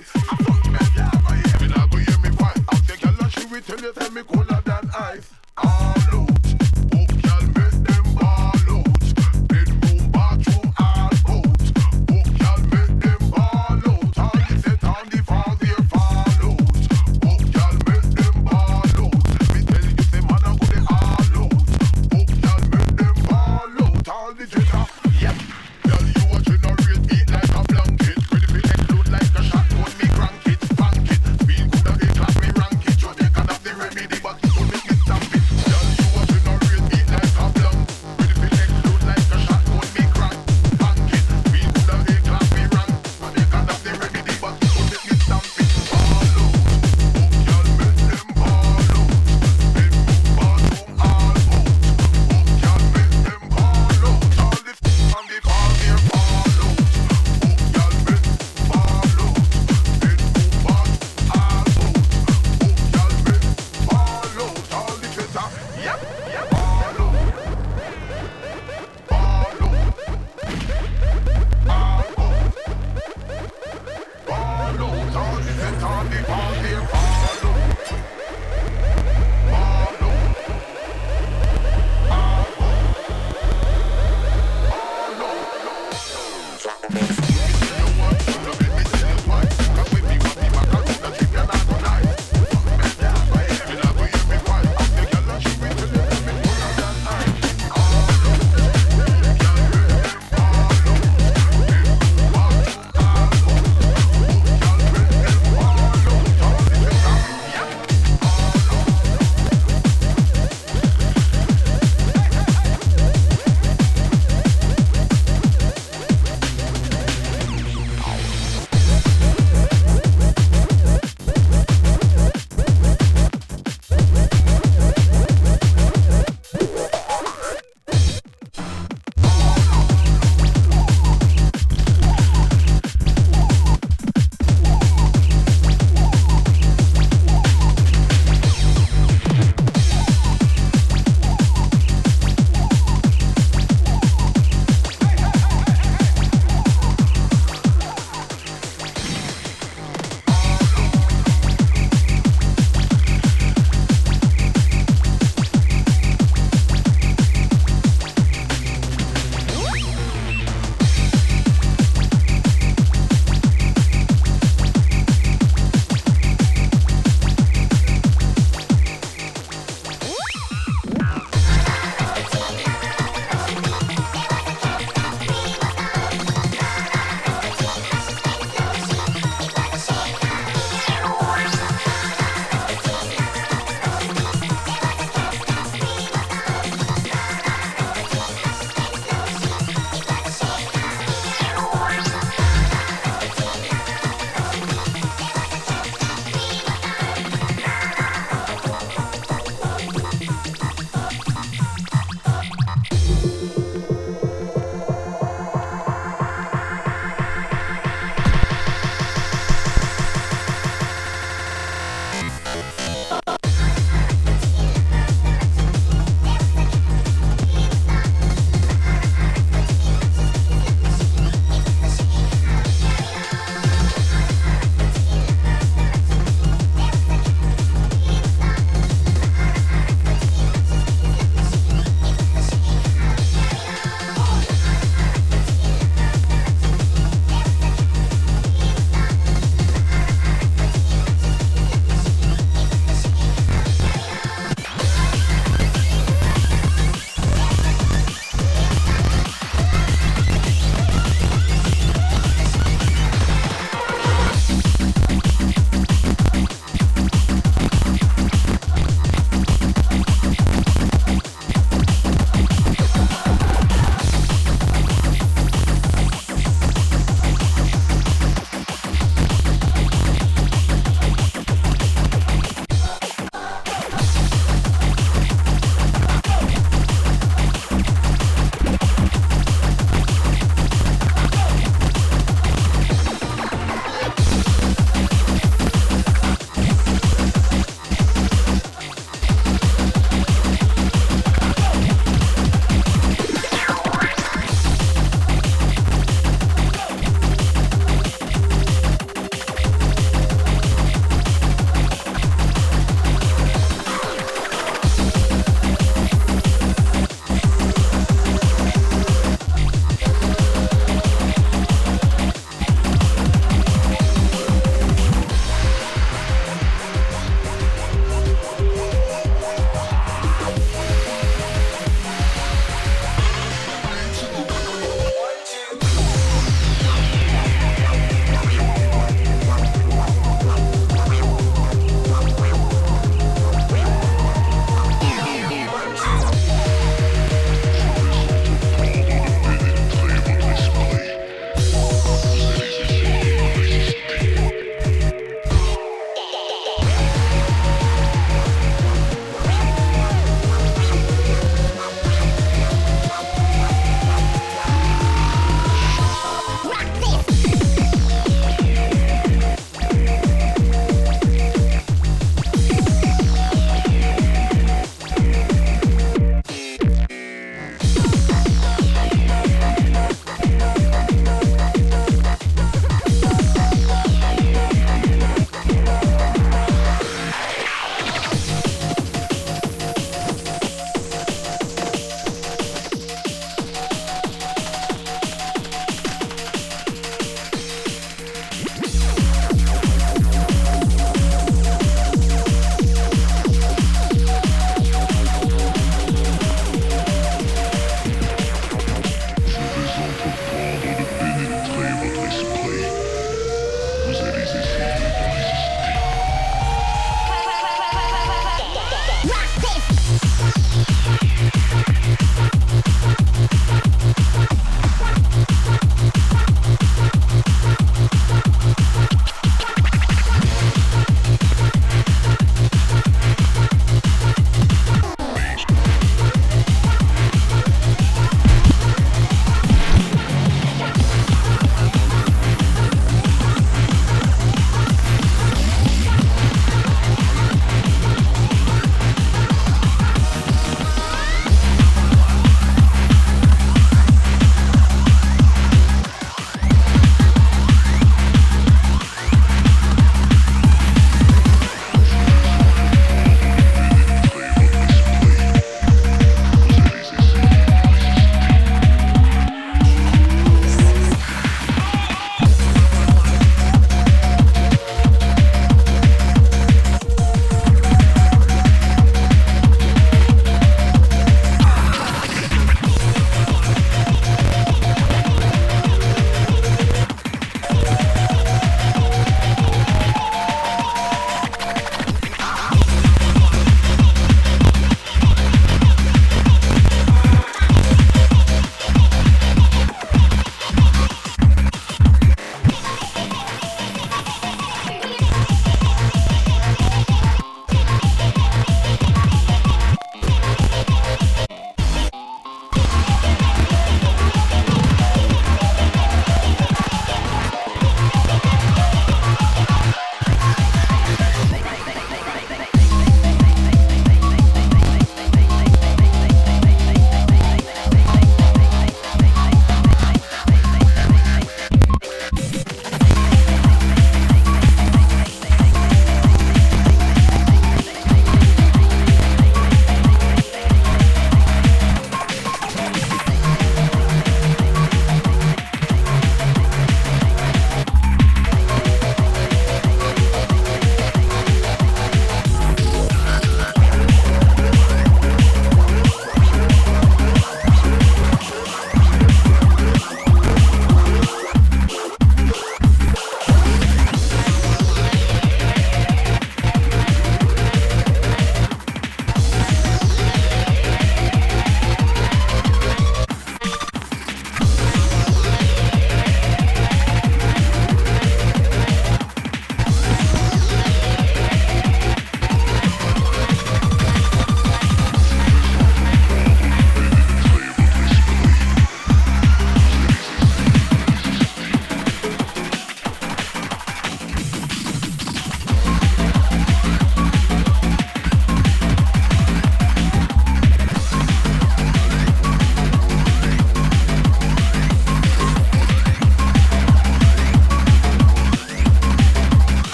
life.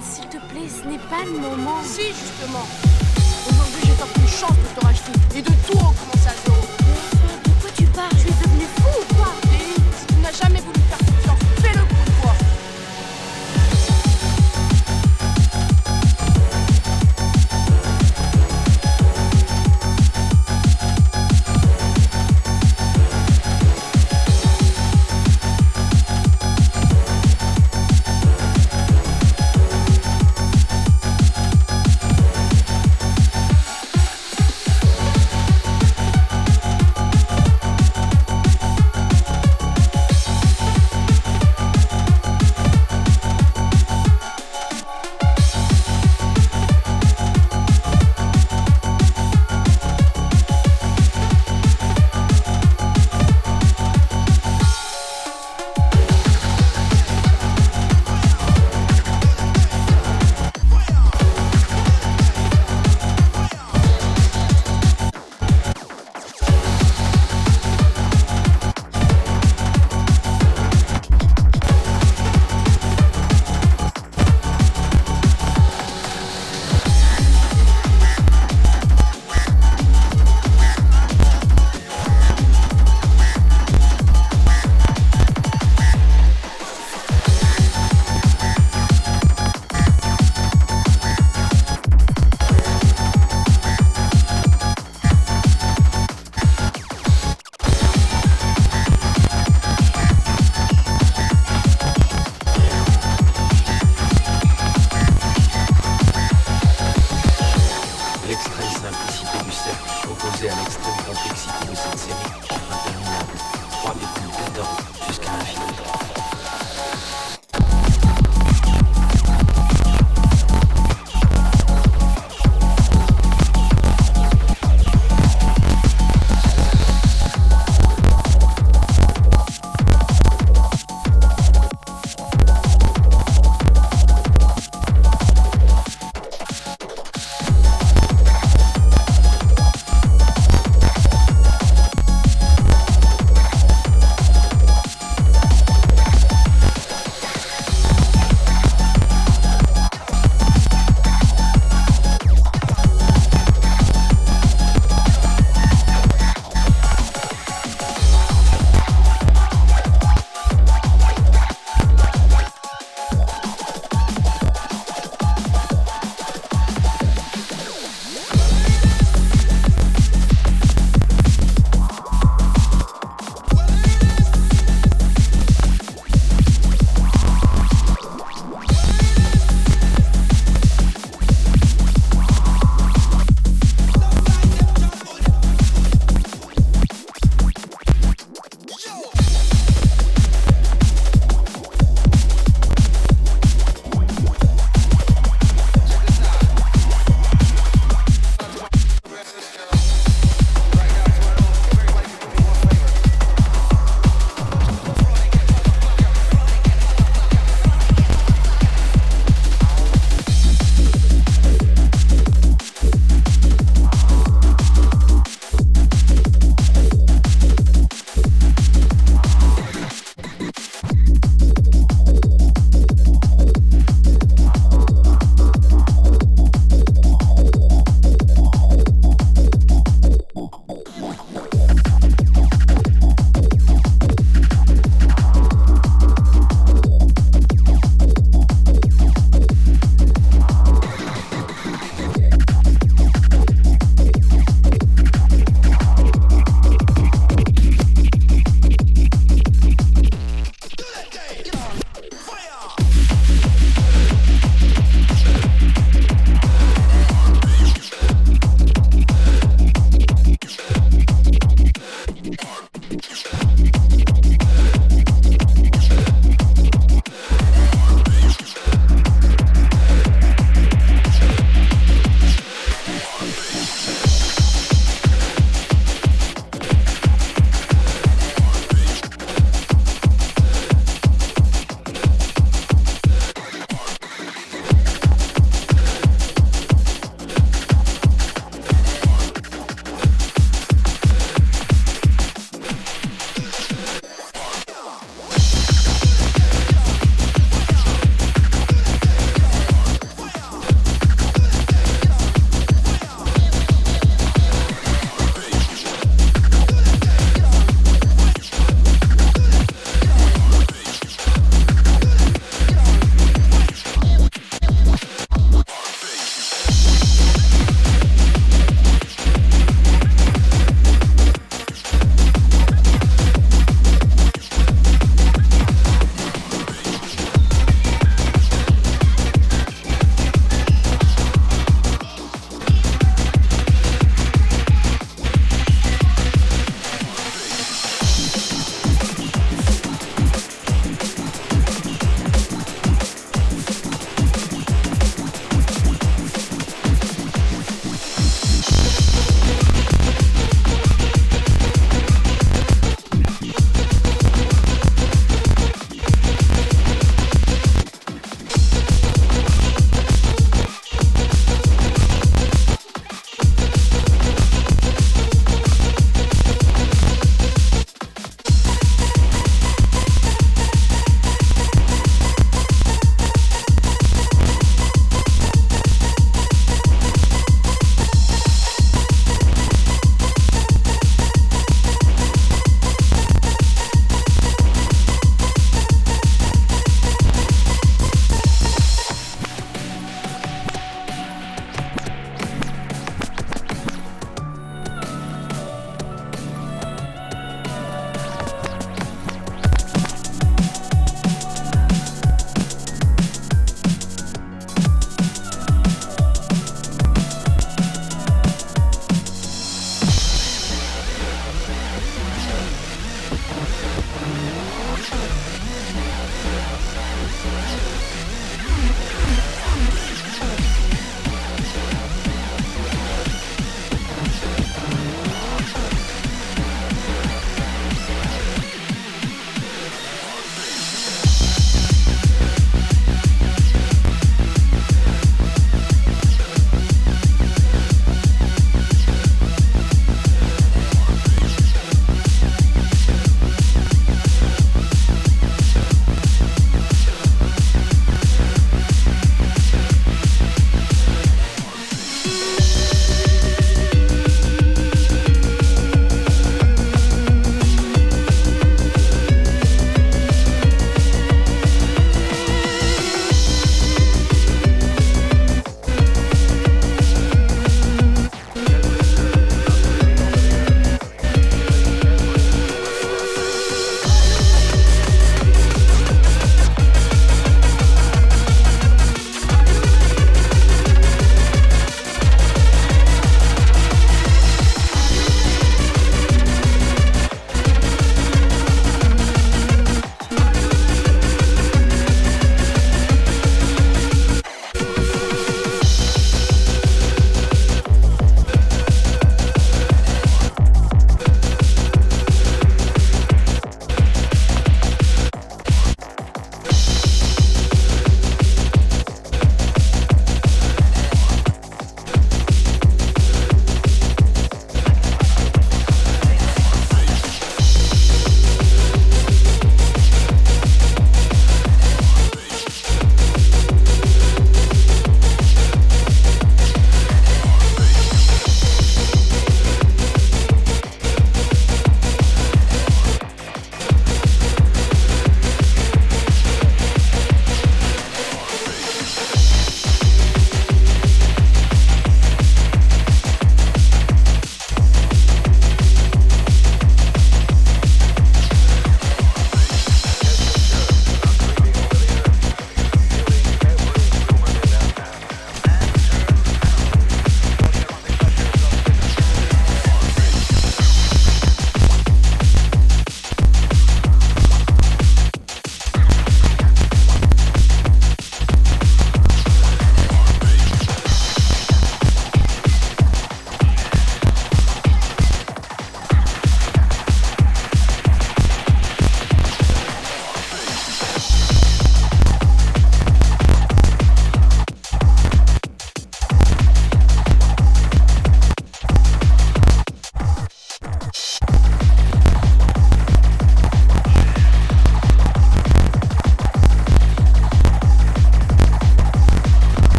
S'il te plaît, ce n'est pas le moment. Si, justement.